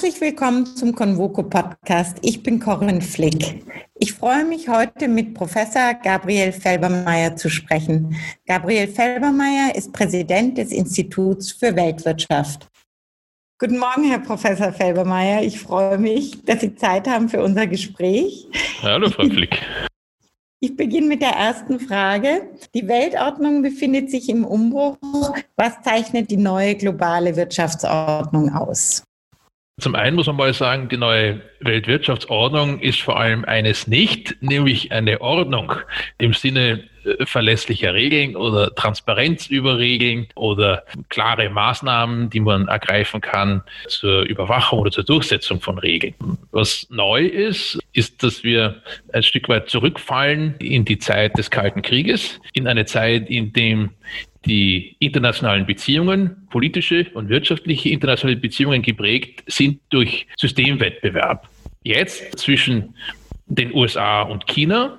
Herzlich willkommen zum Convoco Podcast. Ich bin Corinne Flick. Ich freue mich heute mit Professor Gabriel Felbermeier zu sprechen. Gabriel Felbermeier ist Präsident des Instituts für Weltwirtschaft. Guten Morgen, Herr Professor Felbermeier. Ich freue mich, dass Sie Zeit haben für unser Gespräch. Hallo, Frau Flick. Ich beginne mit der ersten Frage. Die Weltordnung befindet sich im Umbruch. Was zeichnet die neue globale Wirtschaftsordnung aus? Zum einen muss man mal sagen, die neue Weltwirtschaftsordnung ist vor allem eines nicht, nämlich eine Ordnung im Sinne verlässlicher Regeln oder Transparenz über Regeln oder klare Maßnahmen, die man ergreifen kann zur Überwachung oder zur Durchsetzung von Regeln. Was neu ist, ist, dass wir ein Stück weit zurückfallen in die Zeit des Kalten Krieges, in eine Zeit, in dem die internationalen Beziehungen, politische und wirtschaftliche internationale Beziehungen geprägt sind durch Systemwettbewerb. Jetzt zwischen den USA und China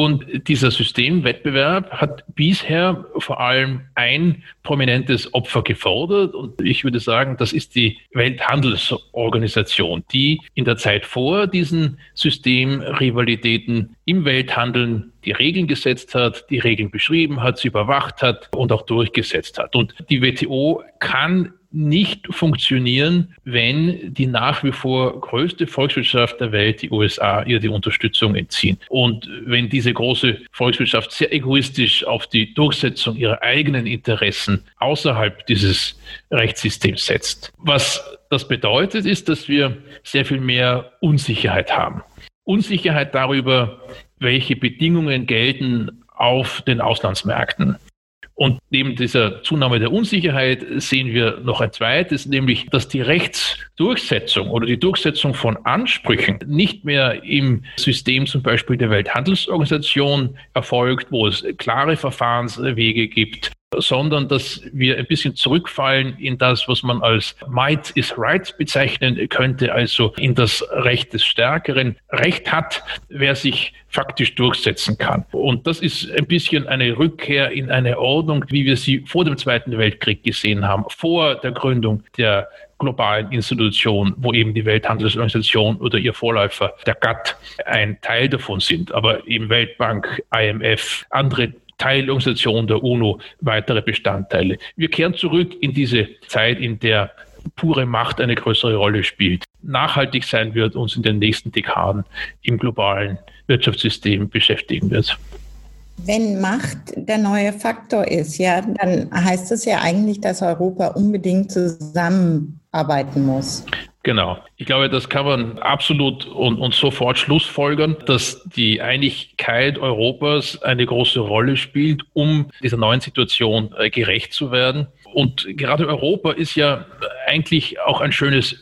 und dieser Systemwettbewerb hat bisher vor allem ein prominentes Opfer gefordert. Und ich würde sagen, das ist die Welthandelsorganisation, die in der Zeit vor diesen Systemrivalitäten im Welthandeln die Regeln gesetzt hat, die Regeln beschrieben hat, sie überwacht hat und auch durchgesetzt hat. Und die WTO kann nicht funktionieren, wenn die nach wie vor größte Volkswirtschaft der Welt, die USA, ihr die Unterstützung entziehen. Und wenn diese große Volkswirtschaft sehr egoistisch auf die Durchsetzung ihrer eigenen Interessen außerhalb dieses Rechtssystems setzt. Was das bedeutet, ist, dass wir sehr viel mehr Unsicherheit haben. Unsicherheit darüber, welche Bedingungen gelten auf den Auslandsmärkten. Und neben dieser Zunahme der Unsicherheit sehen wir noch ein zweites, nämlich, dass die Rechtsdurchsetzung oder die Durchsetzung von Ansprüchen nicht mehr im System zum Beispiel der Welthandelsorganisation erfolgt, wo es klare Verfahrenswege gibt, sondern dass wir ein bisschen zurückfallen in das, was man als Might is Right bezeichnen könnte, also in das Recht des Stärkeren. Recht hat, wer sich faktisch durchsetzen kann. Und das ist ein bisschen eine Rückkehr in eine Ordnung, wie wir sie vor dem Zweiten Weltkrieg gesehen haben, vor der Gründung der globalen Institution, wo eben die Welthandelsorganisation oder ihr Vorläufer, der GATT, ein Teil davon sind. Aber eben Weltbank, IMF, andere Teilorganisation der UNO weitere Bestandteile. Wir kehren zurück in diese Zeit, in der pure Macht eine größere Rolle spielt, nachhaltig sein wird, uns in den nächsten Dekaden im globalen Wirtschaftssystem beschäftigen wird. Wenn Macht der neue Faktor ist, ja, dann heißt das ja eigentlich, dass Europa unbedingt zusammenarbeiten muss. Genau. Ich glaube, das kann man absolut und, und sofort schlussfolgern, dass die Einigkeit Europas eine große Rolle spielt, um dieser neuen Situation äh, gerecht zu werden. Und gerade Europa ist ja eigentlich auch ein schönes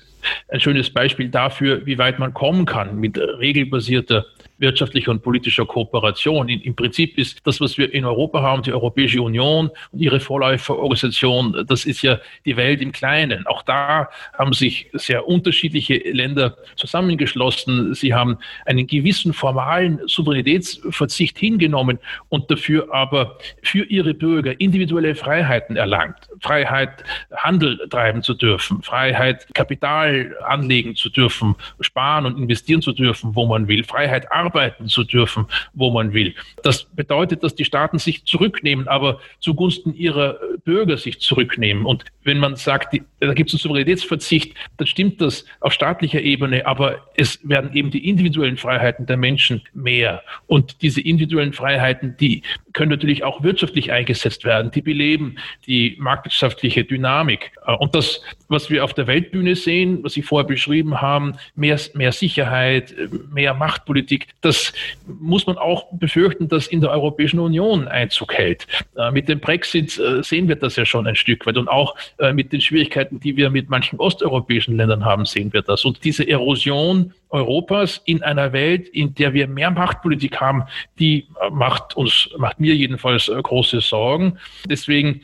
ein schönes Beispiel dafür, wie weit man kommen kann mit regelbasierter wirtschaftlicher und politischer Kooperation. Im Prinzip ist das, was wir in Europa haben, die Europäische Union und ihre Vorläuferorganisation, das ist ja die Welt im Kleinen. Auch da haben sich sehr unterschiedliche Länder zusammengeschlossen. Sie haben einen gewissen formalen Souveränitätsverzicht hingenommen und dafür aber für ihre Bürger individuelle Freiheiten erlangt. Freiheit, Handel treiben zu dürfen, Freiheit, Kapital anlegen zu dürfen, sparen und investieren zu dürfen, wo man will, Freiheit, Arbeit arbeiten zu dürfen, wo man will. Das bedeutet, dass die Staaten sich zurücknehmen, aber zugunsten ihrer Bürger sich zurücknehmen. Und wenn man sagt, da gibt es einen Souveränitätsverzicht, dann stimmt das auf staatlicher Ebene, aber es werden eben die individuellen Freiheiten der Menschen mehr. Und diese individuellen Freiheiten, die können natürlich auch wirtschaftlich eingesetzt werden. Die beleben die marktwirtschaftliche Dynamik. Und das, was wir auf der Weltbühne sehen, was Sie vorher beschrieben haben, mehr, mehr Sicherheit, mehr Machtpolitik, das muss man auch befürchten, dass in der Europäischen Union Einzug hält. Äh, mit dem Brexit äh, sehen wir das ja schon ein Stück weit und auch äh, mit den Schwierigkeiten, die wir mit manchen osteuropäischen Ländern haben, sehen wir das. Und diese Erosion Europas in einer Welt, in der wir mehr Machtpolitik haben, die macht uns, macht mir jedenfalls große Sorgen. Deswegen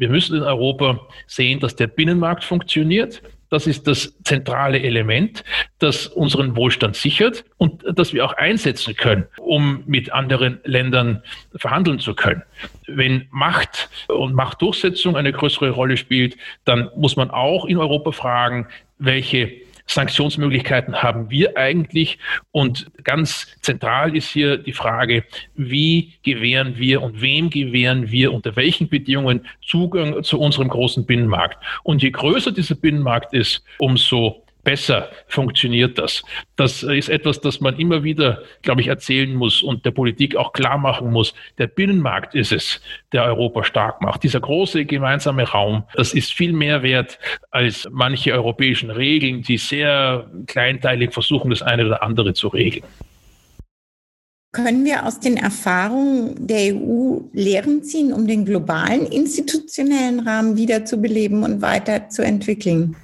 wir müssen in Europa sehen, dass der Binnenmarkt funktioniert, das ist das zentrale Element, das unseren Wohlstand sichert und das wir auch einsetzen können, um mit anderen Ländern verhandeln zu können. Wenn Macht und Machtdurchsetzung eine größere Rolle spielt, dann muss man auch in Europa fragen, welche Sanktionsmöglichkeiten haben wir eigentlich? Und ganz zentral ist hier die Frage, wie gewähren wir und wem gewähren wir unter welchen Bedingungen Zugang zu unserem großen Binnenmarkt? Und je größer dieser Binnenmarkt ist, umso besser funktioniert das. Das ist etwas, das man immer wieder, glaube ich, erzählen muss und der Politik auch klar machen muss. Der Binnenmarkt ist es, der Europa stark macht. Dieser große gemeinsame Raum, das ist viel mehr wert als manche europäischen Regeln, die sehr kleinteilig versuchen, das eine oder andere zu regeln. Können wir aus den Erfahrungen der EU Lehren ziehen, um den globalen institutionellen Rahmen wiederzubeleben und weiterzuentwickeln?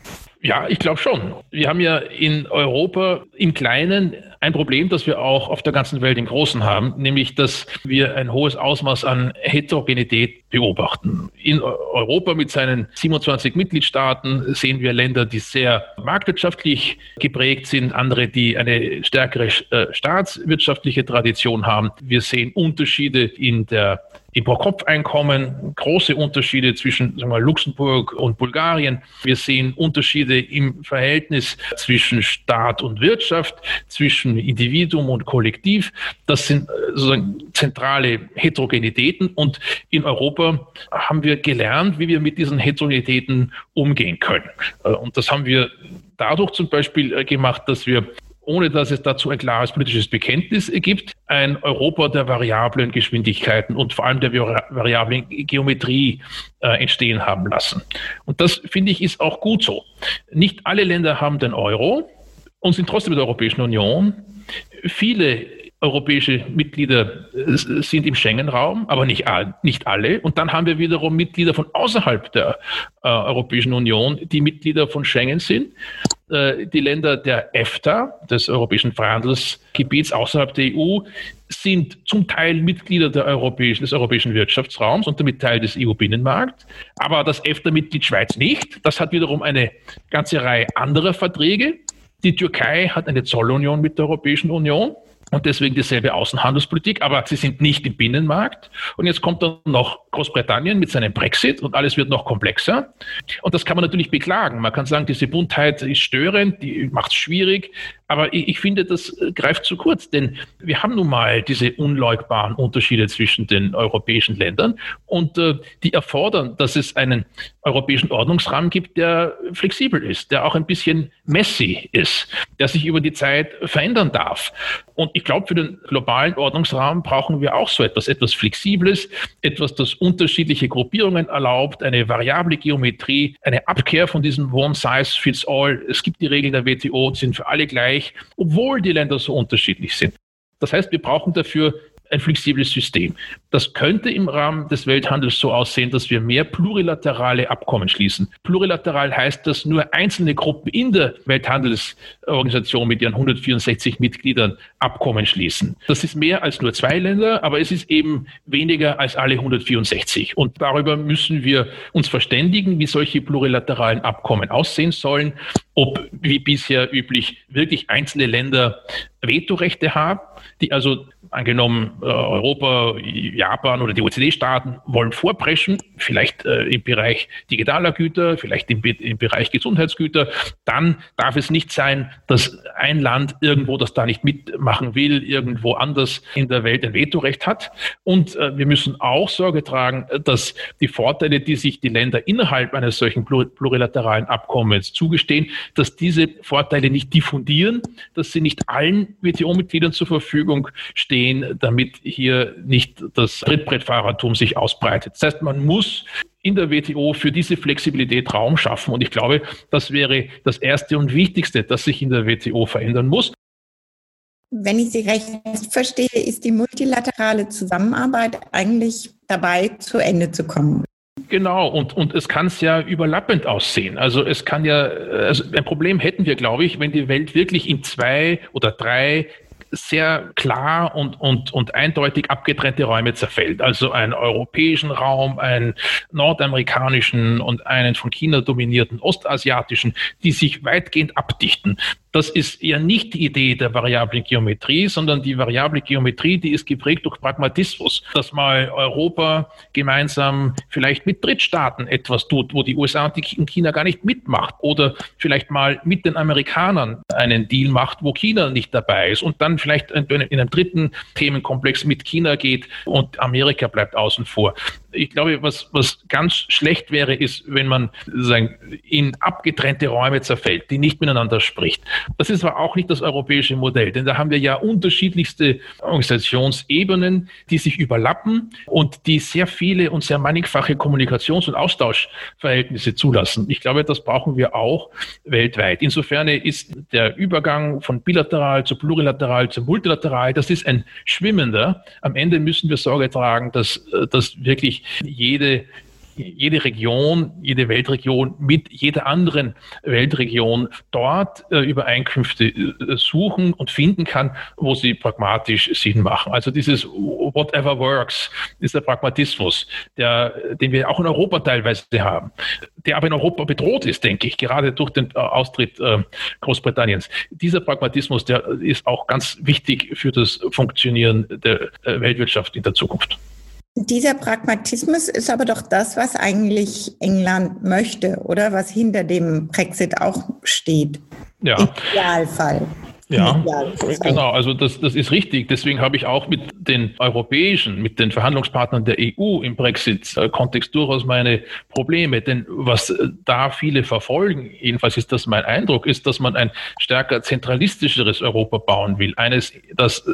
Ja, ich glaube schon. Wir haben ja in Europa im Kleinen ein Problem, das wir auch auf der ganzen Welt im Großen haben, nämlich dass wir ein hohes Ausmaß an Heterogenität beobachten. In Europa mit seinen 27 Mitgliedstaaten sehen wir Länder, die sehr marktwirtschaftlich geprägt sind, andere, die eine stärkere äh, staatswirtschaftliche Tradition haben. Wir sehen Unterschiede in der im Pro-Kopf-Einkommen, große Unterschiede zwischen wir, Luxemburg und Bulgarien. Wir sehen Unterschiede im Verhältnis zwischen Staat und Wirtschaft, zwischen Individuum und Kollektiv. Das sind äh, sozusagen zentrale Heterogenitäten. Und in Europa haben wir gelernt, wie wir mit diesen Heterogenitäten umgehen können. Äh, und das haben wir dadurch zum Beispiel äh, gemacht, dass wir ohne dass es dazu ein klares politisches Bekenntnis gibt, ein Europa der variablen Geschwindigkeiten und vor allem der variablen Geometrie äh, entstehen haben lassen. Und das, finde ich, ist auch gut so. Nicht alle Länder haben den Euro und sind trotzdem in der Europäischen Union. Viele europäische Mitglieder äh, sind im Schengen-Raum, aber nicht, nicht alle. Und dann haben wir wiederum Mitglieder von außerhalb der äh, Europäischen Union, die Mitglieder von Schengen sind. Äh, die Länder der EFTA, des Europäischen Freihandelsgebiets außerhalb der EU, sind zum Teil Mitglieder der Europäischen, des Europäischen Wirtschaftsraums und damit Teil des EU-Binnenmarkts. Aber das EFTA-Mitglied Schweiz nicht. Das hat wiederum eine ganze Reihe anderer Verträge. Die Türkei hat eine Zollunion mit der Europäischen Union und deswegen dieselbe Außenhandelspolitik, aber sie sind nicht im Binnenmarkt. Und jetzt kommt dann noch Großbritannien mit seinem Brexit und alles wird noch komplexer. Und das kann man natürlich beklagen. Man kann sagen, diese Buntheit ist störend, die macht es schwierig. Aber ich, ich, finde, das äh, greift zu kurz, denn wir haben nun mal diese unleugbaren Unterschiede zwischen den europäischen Ländern und äh, die erfordern, dass es einen europäischen Ordnungsrahmen gibt, der flexibel ist, der auch ein bisschen messy ist, der sich über die Zeit verändern darf. Und ich glaube, für den globalen Ordnungsrahmen brauchen wir auch so etwas, etwas Flexibles, etwas, das unterschiedliche Gruppierungen erlaubt, eine variable Geometrie, eine Abkehr von diesem One Size Fits All. Es gibt die Regeln der WTO, sind für alle gleich gleich, obwohl die Länder so unterschiedlich sind. Das heißt, wir brauchen dafür ein flexibles System. Das könnte im Rahmen des Welthandels so aussehen, dass wir mehr plurilaterale Abkommen schließen. Plurilateral heißt, dass nur einzelne Gruppen in der Welthandelsorganisation mit ihren 164 Mitgliedern Abkommen schließen. Das ist mehr als nur zwei Länder, aber es ist eben weniger als alle 164. Und darüber müssen wir uns verständigen, wie solche plurilateralen Abkommen aussehen sollen, ob wie bisher üblich wirklich einzelne Länder Vetorechte haben, die also angenommen äh, Europa, Japan oder die OECD-Staaten wollen vorpreschen, vielleicht äh, im Bereich digitaler Güter, vielleicht im, im, Bereich Gesundheitsgüter, dann darf es nicht sein, dass ein Land irgendwo, das da nicht mitmachen will, irgendwo anders in der Welt ein Vetorecht hat. Und äh, wir müssen auch Sorge tragen, dass die Vorteile, die sich die Länder innerhalb eines solchen plurilateralen Abkommens zugestehen, dass diese Vorteile nicht diffundieren, dass sie nicht allen WTO-Mitgliedern zur Verfügung stehen, damit hier nicht das Trittbrettfahrertum sich ausbreitet. Das heißt, man muss in der WTO für diese Flexibilität Raum schaffen. Und ich glaube, das wäre das Erste und Wichtigste, das sich in der WTO verändern muss. Wenn ich Sie recht verstehe, ist die multilaterale Zusammenarbeit eigentlich dabei, zu Ende zu kommen. Genau, und, und es kann es ja überlappend aussehen. Also es kann ja, also ein Problem hätten wir, glaube ich, wenn die Welt wirklich in zwei oder drei sehr klar und, und, und eindeutig abgetrennte Räume zerfällt. Also einen europäischen Raum, einen nordamerikanischen und einen von China dominierten ostasiatischen, die sich weitgehend abdichten Das ist eher nicht die Idee der variablen Geometrie, sondern die variable Geometrie, die ist geprägt durch Pragmatismus, dass mal Europa gemeinsam vielleicht mit Drittstaaten etwas tut, wo die USA und China gar nicht mitmacht oder vielleicht mal mit den Amerikanern einen Deal macht, wo China nicht dabei ist und dann vielleicht in einem dritten Themenkomplex mit China geht und Amerika bleibt außen vor. Ich glaube, was, was ganz schlecht wäre, ist, wenn man sagen, in abgetrennte Räume zerfällt, die nicht miteinander spricht. Das ist aber auch nicht das europäische Modell, denn da haben wir ja unterschiedlichste Organisationsebenen, die sich überlappen und die sehr viele und sehr mannigfache Kommunikations- und Austauschverhältnisse zulassen. Ich glaube, das brauchen wir auch weltweit. Insofern ist der Übergang von bilateral zu plurilateral zu multilateral, das ist ein schwimmender. Am Ende müssen wir Sorge tragen, dass, äh, dass wirklich jede jede Region, jede Weltregion mit jeder anderen Weltregion dort äh, Übereinkünfte äh, suchen und finden kann, wo sie pragmatisch Sinn machen. Also dieses Whatever works ist der Pragmatismus, der, den wir auch in Europa teilweise haben, der aber in Europa bedroht ist, denke ich, gerade durch den äh, Austritt äh, Großbritanniens. Dieser Pragmatismus, der ist auch ganz wichtig für das Funktionieren der Weltwirtschaft in der Zukunft. Dieser Pragmatismus ist aber doch das, was eigentlich England möchte, oder was hinter dem Brexit auch steht. Ja. Im Idealfall. Ja, genau. Also das, das ist richtig. Deswegen habe ich auch mit den europäischen, mit den Verhandlungspartnern der EU im Brexit-Kontext durchaus meine Probleme. Denn was da viele verfolgen, jedenfalls ist das mein Eindruck, ist, dass man ein stärker zentralistischeres Europa bauen will. Eines, das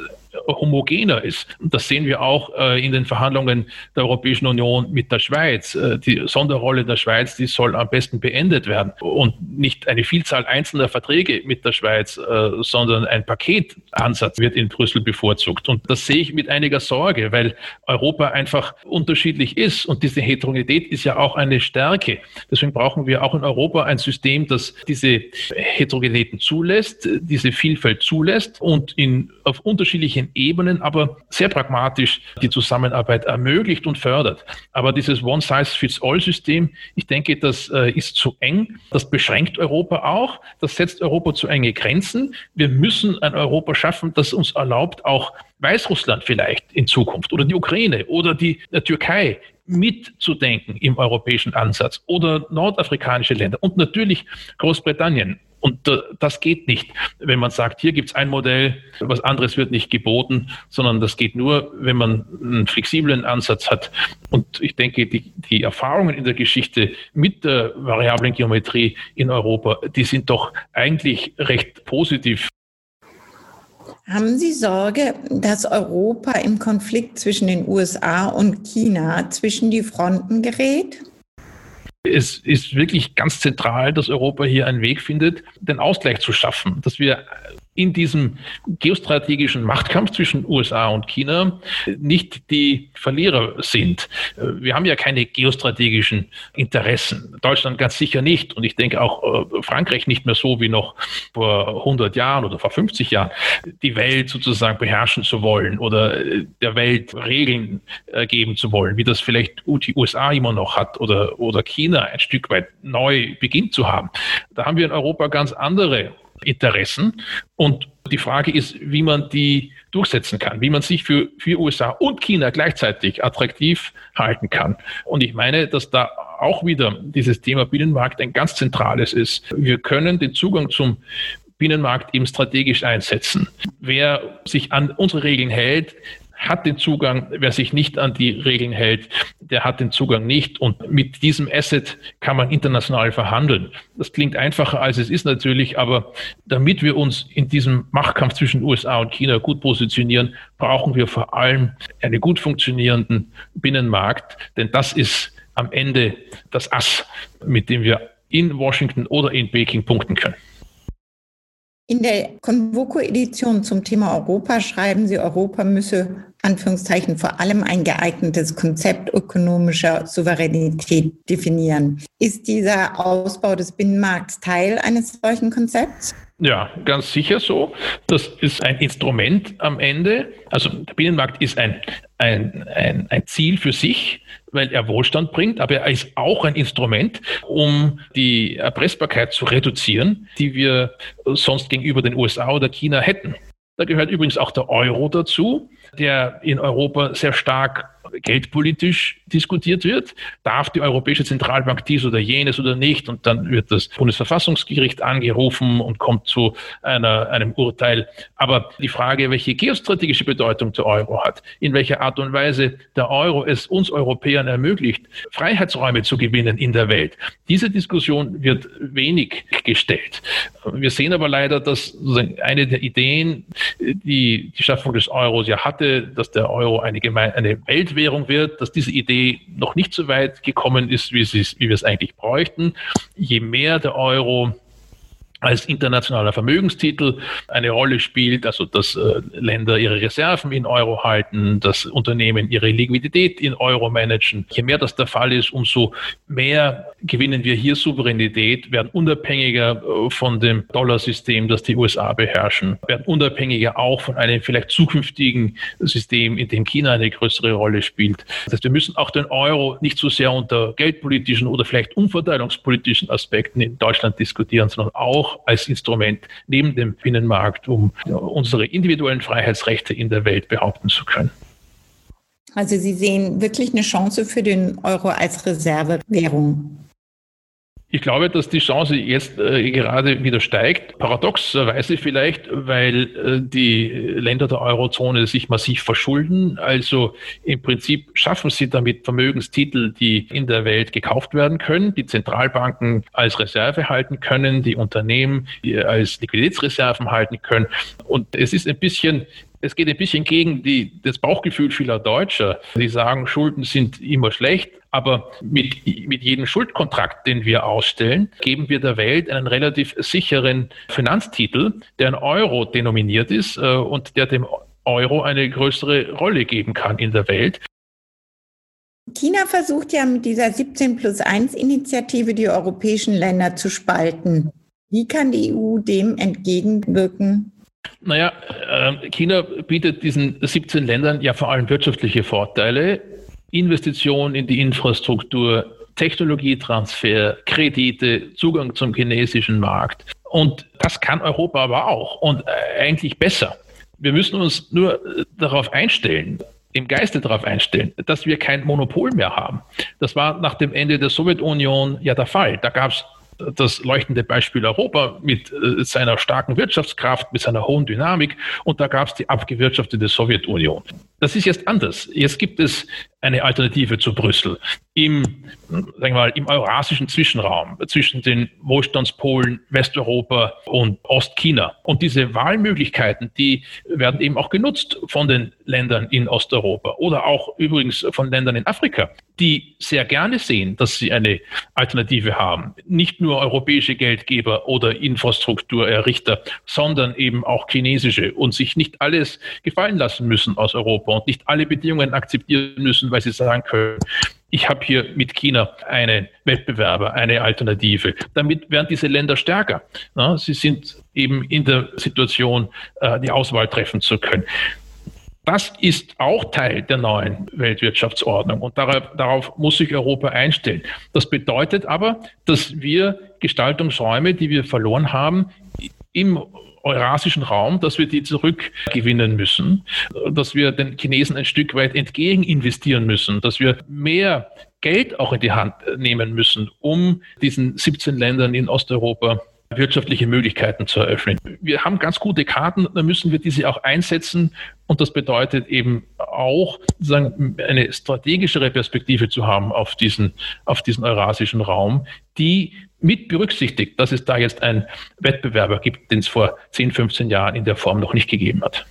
homogener ist. Das sehen wir auch äh, in den Verhandlungen der Europäischen Union mit der Schweiz. Äh, die Sonderrolle der Schweiz, die soll am besten beendet werden und nicht eine Vielzahl einzelner Verträge mit der Schweiz, äh, sondern ein Paketansatz wird in Brüssel bevorzugt. Und das sehe ich mit einiger Sorge, weil Europa einfach unterschiedlich ist und diese Heterogenität ist ja auch eine Stärke. Deswegen brauchen wir auch in Europa ein System, das diese Heterogenitäten zulässt, diese Vielfalt zulässt und in, auf unterschiedlichen Ebenen, aber sehr pragmatisch die Zusammenarbeit ermöglicht und fördert. Aber dieses One-Size-Fits-All-System, ich denke, das äh, ist zu eng. Das beschränkt Europa auch. Das setzt Europa zu enge Grenzen. Wir müssen ein Europa schaffen, das uns erlaubt, auch Weißrussland vielleicht in Zukunft oder die Ukraine oder die äh, Türkei mitzudenken im europäischen Ansatz oder nordafrikanische Länder und natürlich Großbritannien. Und das geht nicht, wenn man sagt, hier gibt es ein Modell, was anderes wird nicht geboten, sondern das geht nur, wenn man einen flexiblen Ansatz hat. Und ich denke, die, die Erfahrungen in der Geschichte mit der variablen Geometrie in Europa, die sind doch eigentlich recht positiv. Haben Sie Sorge, dass Europa im Konflikt zwischen den USA und China zwischen die Fronten gerät? Es ist wirklich ganz zentral, dass Europa hier einen Weg findet, den Ausgleich zu schaffen, dass wir in diesem geostrategischen Machtkampf zwischen USA und China nicht die Verlierer sind. Wir haben ja keine geostrategischen Interessen. Deutschland ganz sicher nicht. Und ich denke auch äh, Frankreich nicht mehr so wie noch vor 100 Jahren oder vor 50 Jahren, die Welt sozusagen beherrschen zu wollen oder äh, der Welt Regeln äh, geben zu wollen, wie das vielleicht die USA immer noch hat oder, oder China ein Stück weit neu beginnt zu haben. Da haben wir in Europa ganz andere Interessen. Und die Frage ist, wie man die durchsetzen kann, wie man sich für, für USA und China gleichzeitig attraktiv halten kann. Und ich meine, dass da auch wieder dieses Thema Binnenmarkt ein ganz zentrales ist. Wir können den Zugang zum Binnenmarkt eben strategisch einsetzen. Wer sich an unsere Regeln hält, hat den Zugang. Wer sich nicht an die Regeln hält, der hat den Zugang nicht. Und mit diesem Asset kann man international verhandeln. Das klingt einfacher, als es ist natürlich, aber damit wir uns in diesem Machtkampf zwischen USA und China gut positionieren, brauchen wir vor allem einen gut funktionierenden Binnenmarkt, denn das ist am Ende das Ass, mit dem wir in Washington oder in Peking punkten können. In der Convoco-Edition zum Thema Europa schreiben Sie, Europa müsse Anführungszeichen vor allem ein geeignetes Konzept ökonomischer Souveränität definieren. Ist dieser Ausbau des Binnenmarkts Teil eines solchen Konzepts? Ja, ganz sicher so. Das ist ein Instrument am Ende. Also der Binnenmarkt ist ein, ein, ein, ein Ziel für sich, weil er Wohlstand bringt, aber er ist auch ein Instrument, um die Erpressbarkeit zu reduzieren, die wir sonst gegenüber den USA oder China hätten. Da gehört übrigens auch der Euro dazu, der in Europa sehr stark geldpolitisch diskutiert wird. Darf die Europäische Zentralbank dies oder jenes oder nicht? Und dann wird das Bundesverfassungsgericht angerufen und kommt zu einer, einem Urteil. Aber die Frage, welche geostrategische Bedeutung der Euro hat, in welcher Art und Weise der Euro es uns Europäern ermöglicht, Freiheitsräume zu gewinnen in der Welt, diese Diskussion wird wenig gestellt. Wir sehen aber leider, dass eine der Ideen, die die Schaffung des Euros ja hatte, dass der Euro eine, Geme eine Weltwährung Weltwährung wird, dass diese Idee noch nicht so weit gekommen ist, wie, wie wir es eigentlich bräuchten. Je mehr der Euro als internationaler Vermögenstitel eine Rolle spielt, also dass äh, Länder ihre Reserven in Euro halten, dass Unternehmen ihre Liquidität in Euro managen. Je mehr das der Fall ist, umso mehr gewinnen wir hier Souveränität, werden unabhängiger äh, von dem Dollarsystem, das die USA beherrschen, werden unabhängiger auch von einem vielleicht zukünftigen System, in dem China eine größere Rolle spielt. Das heißt, wir müssen auch den Euro nicht so sehr unter geldpolitischen oder vielleicht umverteilungspolitischen Aspekten in Deutschland diskutieren, sondern auch als Instrument neben dem Binnenmarkt, um unsere individuellen Freiheitsrechte in der Welt behaupten zu können. Also Sie sehen wirklich eine Chance für den Euro als Reservewährung. Ich glaube, dass die Chance jetzt äh, gerade wieder steigt. Paradoxerweise vielleicht, weil äh, die Länder der Eurozone sich massiv verschulden. Also im Prinzip schaffen sie damit Vermögenstitel, die in der Welt gekauft werden können, die Zentralbanken als Reserve halten können, die Unternehmen als Liquiditätsreserven halten können. Und es ist ein bisschen es geht ein bisschen gegen die, das Bauchgefühl vieler Deutscher. Die sagen, Schulden sind immer schlecht, aber mit, mit jedem Schuldkontrakt, den wir ausstellen, geben wir der Welt einen relativ sicheren Finanztitel, der in Euro denominiert ist äh, und der dem Euro eine größere Rolle geben kann in der Welt. China versucht ja mit dieser 17 plus 1 Initiative die europäischen Länder zu spalten. Wie kann die EU dem entgegenwirken? Naja, äh, China bietet diesen 17 Ländern ja vor allem wirtschaftliche Vorteile. Investitionen in die Infrastruktur, Technologietransfer, Kredite, Zugang zum chinesischen Markt. Und das kann Europa aber auch und äh, eigentlich besser. Wir müssen uns nur äh, darauf einstellen, im Geiste darauf einstellen, dass wir kein Monopol mehr haben. Das war nach dem Ende der Sowjetunion ja der Fall. Da gab es das leuchtende Beispiel Europa mit äh, seiner starken Wirtschaftskraft, mit seiner hohen Dynamik und da gab es die abgewirtschaftete Sowjetunion. Das ist jetzt anders. Jetzt gibt es eine Alternative zu Brüssel im, sagen wir mal, im eurasischen Zwischenraum zwischen den Wohlstandspolen Westeuropa und Ostchina. Und diese Wahlmöglichkeiten, die werden eben auch genutzt von den Ländern in Osteuropa oder auch übrigens von Ländern in Afrika, die sehr gerne sehen, dass sie eine Alternative haben. Nicht nur europäische Geldgeber oder Infrastrukturerrichter, sondern eben auch chinesische und sich nicht alles gefallen lassen müssen aus Europa und nicht alle Bedingungen akzeptieren müssen, weil sie sagen können, ich habe hier mit China einen Wettbewerber, eine Alternative. Damit werden diese Länder stärker. sie sind eben in der Situation, äh, die Auswahl treffen zu können. Das ist auch Teil der neuen Weltwirtschaftsordnung und darauf, darauf, muss sich Europa einstellen. Das bedeutet aber, dass wir Gestaltungsräume, die wir verloren haben, im eurasischen Raum, dass wir die zurückgewinnen müssen, dass wir den Chinesen ein Stück weit entgegen investieren müssen, dass wir mehr Geld auch in die Hand nehmen müssen, um diesen 17 Ländern in Osteuropa wirtschaftliche Möglichkeiten zu eröffnen. Wir haben ganz gute Karten, dann müssen wir diese auch einsetzen und das bedeutet eben auch eine strategischere Perspektive zu haben auf diesen, auf diesen eurasischen Raum, die mit berücksichtigt, dass es da jetzt einen Wettbewerber gibt, den es vor 10, 15 Jahren in der Form noch nicht gegeben hat.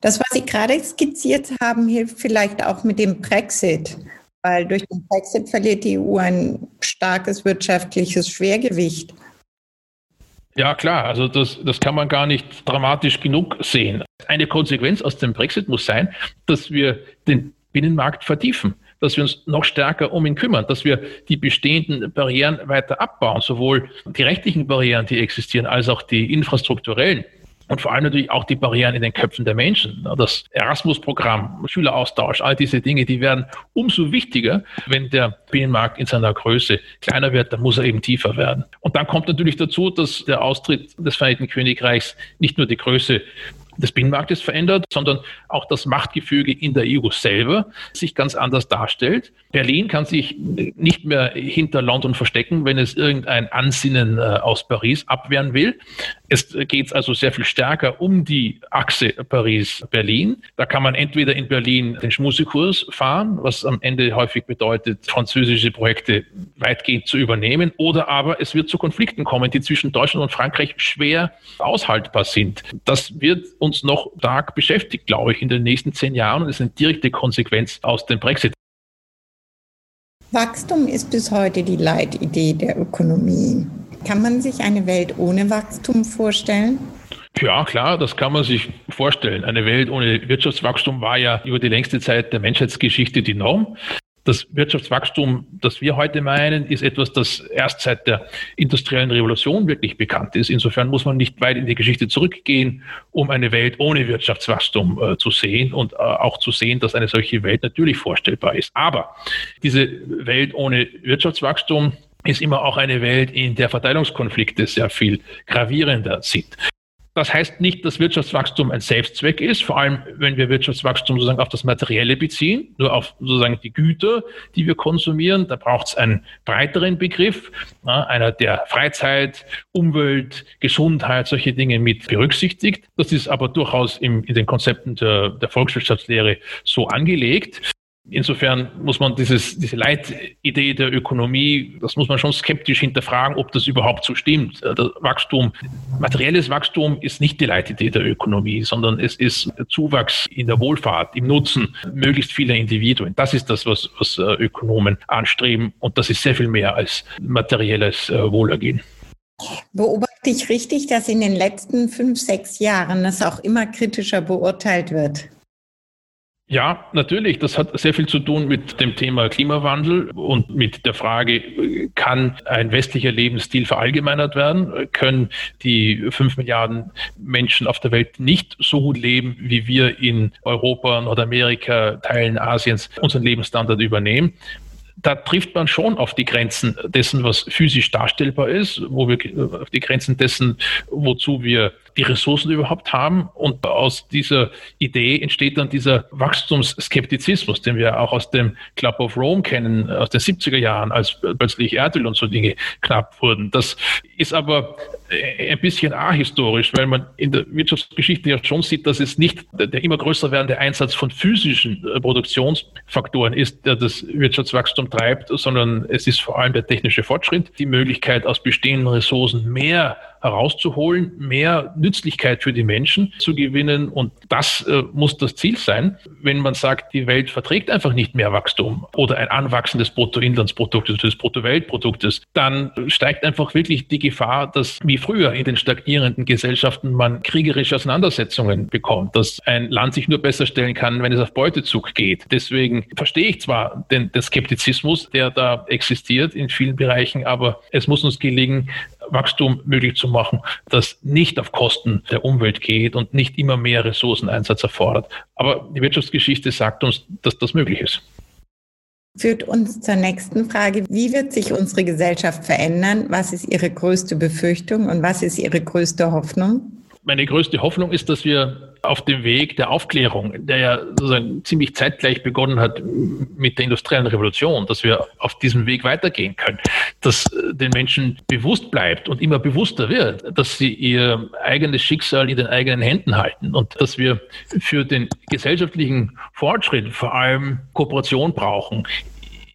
Das, was Sie gerade skizziert haben, hilft vielleicht auch mit dem Brexit, weil durch den Brexit verliert die EU ein starkes wirtschaftliches Schwergewicht. Ja, klar, also das, das kann man gar nicht dramatisch genug sehen. Eine Konsequenz aus dem Brexit muss sein, dass wir den Binnenmarkt vertiefen dass wir uns noch stärker um ihn kümmern, dass wir die bestehenden Barrieren weiter abbauen, sowohl die rechtlichen Barrieren, die existieren, als auch die infrastrukturellen und vor allem natürlich auch die Barrieren in den Köpfen der Menschen. Das Erasmus-Programm, Schüleraustausch, all diese Dinge, die werden umso wichtiger, wenn der Binnenmarkt in seiner Größe kleiner wird, dann muss er eben tiefer werden. Und dann kommt natürlich dazu, dass der Austritt des Vereinigten Königreichs nicht nur die Größe des Binnenmarktes verändert, sondern auch das Machtgefüge in der EU selber sich ganz anders darstellt. Berlin kann sich nicht mehr hinter London verstecken, wenn es irgendein Ansinnen äh, aus Paris abwehren will. Es geht also sehr viel stärker um die Achse Paris-Berlin. Da kann man entweder in Berlin den Schmusekurs fahren, was am Ende häufig bedeutet, französische Projekte weitgehend zu übernehmen, oder aber es wird zu Konflikten kommen, die zwischen Deutschland und Frankreich schwer aushaltbar sind. Das wird uns noch stark beschäftigt, glaube ich, in den nächsten zehn Jahren und ist eine direkte Konsequenz aus dem Brexit. Wachstum ist bis heute die Leitidee der Ökonomie. Kann man sich eine Welt ohne Wachstum vorstellen? Ja, klar, das kann man sich vorstellen. Eine Welt ohne Wirtschaftswachstum war ja über die längste Zeit der Menschheitsgeschichte die Norm. Das Wirtschaftswachstum, das wir heute meinen, ist etwas, das erst seit der industriellen Revolution wirklich bekannt ist. Insofern muss man nicht weit in die Geschichte zurückgehen, um eine Welt ohne Wirtschaftswachstum äh, zu sehen und äh, auch zu sehen, dass eine solche Welt natürlich vorstellbar ist. Aber diese Welt ohne Wirtschaftswachstum ist immer auch eine Welt, in der Verteilungskonflikte sehr viel gravierender sind. Das heißt nicht, dass Wirtschaftswachstum ein Selbstzweck ist, vor allem wenn wir Wirtschaftswachstum sozusagen auf das Materielle beziehen, nur auf sozusagen die Güter, die wir konsumieren. Da braucht es einen breiteren Begriff, einer der Freizeit, Umwelt, Gesundheit, solche Dinge mit berücksichtigt. Das ist aber durchaus im, in den Konzepten der, der Volkswirtschaftslehre so angelegt. Insofern muss man dieses, diese Leitidee der Ökonomie, das muss man schon skeptisch hinterfragen, ob das überhaupt so stimmt. Äh, das Wachstum, materielles Wachstum ist nicht die Leitidee der Ökonomie, sondern es ist Zuwachs in der Wohlfahrt, im Nutzen möglichst vieler Individuen. Das ist das, was, was äh, Ökonomen anstreben und das ist sehr viel mehr als materielles äh, Wohlergehen. Beobachte ich richtig, dass in den letzten fünf, sechs Jahren es auch immer kritischer beurteilt wird? Ja, natürlich. Das hat sehr viel zu tun mit dem Thema Klimawandel und mit der Frage, kann ein westlicher Lebensstil verallgemeinert werden? Können die fünf Milliarden Menschen auf der Welt nicht so gut leben, wie wir in Europa, Nordamerika, Teilen Asiens unseren Lebensstandard übernehmen? da trifft man schon auf die Grenzen dessen, was physisch darstellbar ist, wo wir auf die Grenzen dessen, wozu wir die Ressourcen überhaupt haben. Und aus dieser Idee entsteht dann dieser Wachstumsskeptizismus, den wir auch aus dem Club of Rome kennen, aus den 70er Jahren, als plötzlich Erdöl und so Dinge knapp wurden. Das ist aber ein bisschen ahistorisch, weil man in der Wirtschaftsgeschichte ja schon sieht, dass es nicht der immer größer werdende Einsatz von physischen äh, Produktionsfaktoren ist, der das Wirtschaftswachstum treibt, sondern es ist vor allem der technische Fortschritt, die Möglichkeit, aus bestehenden Ressourcen mehr herauszuholen, mehr Nützlichkeit für die Menschen zu gewinnen. Und das äh, muss das Ziel sein. Wenn man sagt, die Welt verträgt einfach nicht mehr Wachstum oder ein Anwachsen des Bruttoinlandsproduktes, des Bruttoweltproduktes, dann steigt einfach wirklich die Gefahr, dass wie früher in den stagnierenden Gesellschaften man kriegerische Auseinandersetzungen bekommt, dass ein Land sich nur besser stellen kann, wenn es auf Beutezug geht. Deswegen verstehe ich zwar den, den Skeptizismus, der da existiert in vielen Bereichen, aber es muss uns gelingen, Wachstum möglich zu machen, das nicht auf Kosten der Umwelt geht und nicht immer mehr Ressourceneinsatz erfordert. Aber die Wirtschaftsgeschichte sagt uns, dass das möglich ist. Führt uns zur nächsten Frage. Wie wird sich unsere Gesellschaft verändern? Was ist Ihre größte Befürchtung und was ist Ihre größte Hoffnung? Meine größte Hoffnung ist, dass wir auf dem Weg der Aufklärung, der ja sozusagen ziemlich zeitgleich begonnen hat mit der industriellen Revolution, dass wir auf diesem Weg weitergehen können, dass den Menschen bewusst bleibt und immer bewusster wird, dass sie ihr eigenes Schicksal in den eigenen Händen halten und dass wir für den gesellschaftlichen Fortschritt vor allem Kooperation brauchen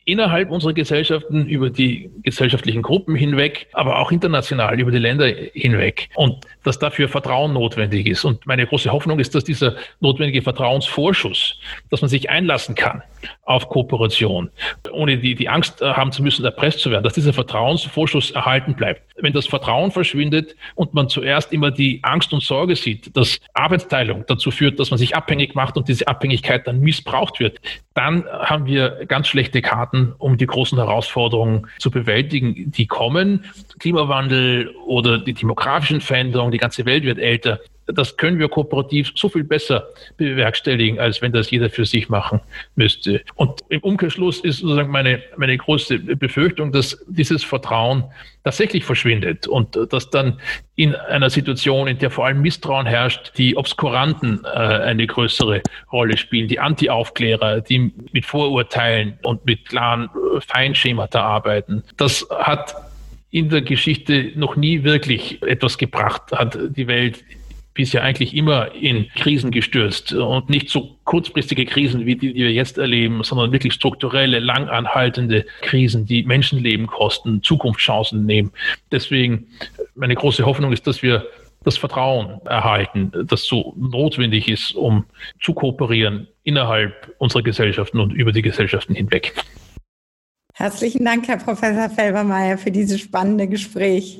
innerhalb unserer Gesellschaften, über die gesellschaftlichen Gruppen hinweg, aber auch international über die Länder hinweg. Und dass dafür Vertrauen notwendig ist. Und meine große Hoffnung ist, dass dieser notwendige Vertrauensvorschuss, dass man sich einlassen kann auf Kooperation, ohne die, die Angst haben zu müssen, erpresst zu werden, dass dieser Vertrauensvorschuss erhalten bleibt. Wenn das Vertrauen verschwindet und man zuerst immer die Angst und Sorge sieht, dass Arbeitsteilung dazu führt, dass man sich abhängig macht und diese Abhängigkeit dann missbraucht wird, dann haben wir ganz schlechte Karten, um die großen Herausforderungen zu bewältigen, die kommen. Klimawandel oder die demografischen Veränderungen, die ganze Welt wird älter das können wir kooperativ so viel besser bewerkstelligen, als wenn das jeder für sich machen müsste. Und im Umkehrschluss ist sozusagen meine, meine große Befürchtung, dass dieses Vertrauen tatsächlich verschwindet und dass dann in einer Situation, in der vor allem Misstrauen herrscht, die Obskuranten äh, eine größere Rolle spielen, die Anti-Aufklärer, die mit Vorurteilen und mit klaren Feinschemata arbeiten. Das hat in der Geschichte noch nie wirklich etwas gebracht, hat die Welt bisher eigentlich immer in Krisen gestürzt und nicht so kurzfristige Krisen wie die, die wir jetzt erleben, sondern wirklich strukturelle, langanhaltende Krisen, die Menschenleben kosten, Zukunftschancen nehmen. Deswegen meine große Hoffnung ist, dass wir das Vertrauen erhalten, das so notwendig ist, um zu kooperieren innerhalb unserer Gesellschaften und über die Gesellschaften hinweg. Herzlichen Dank, Herr Professor Felbermeier, für dieses spannende Gespräch.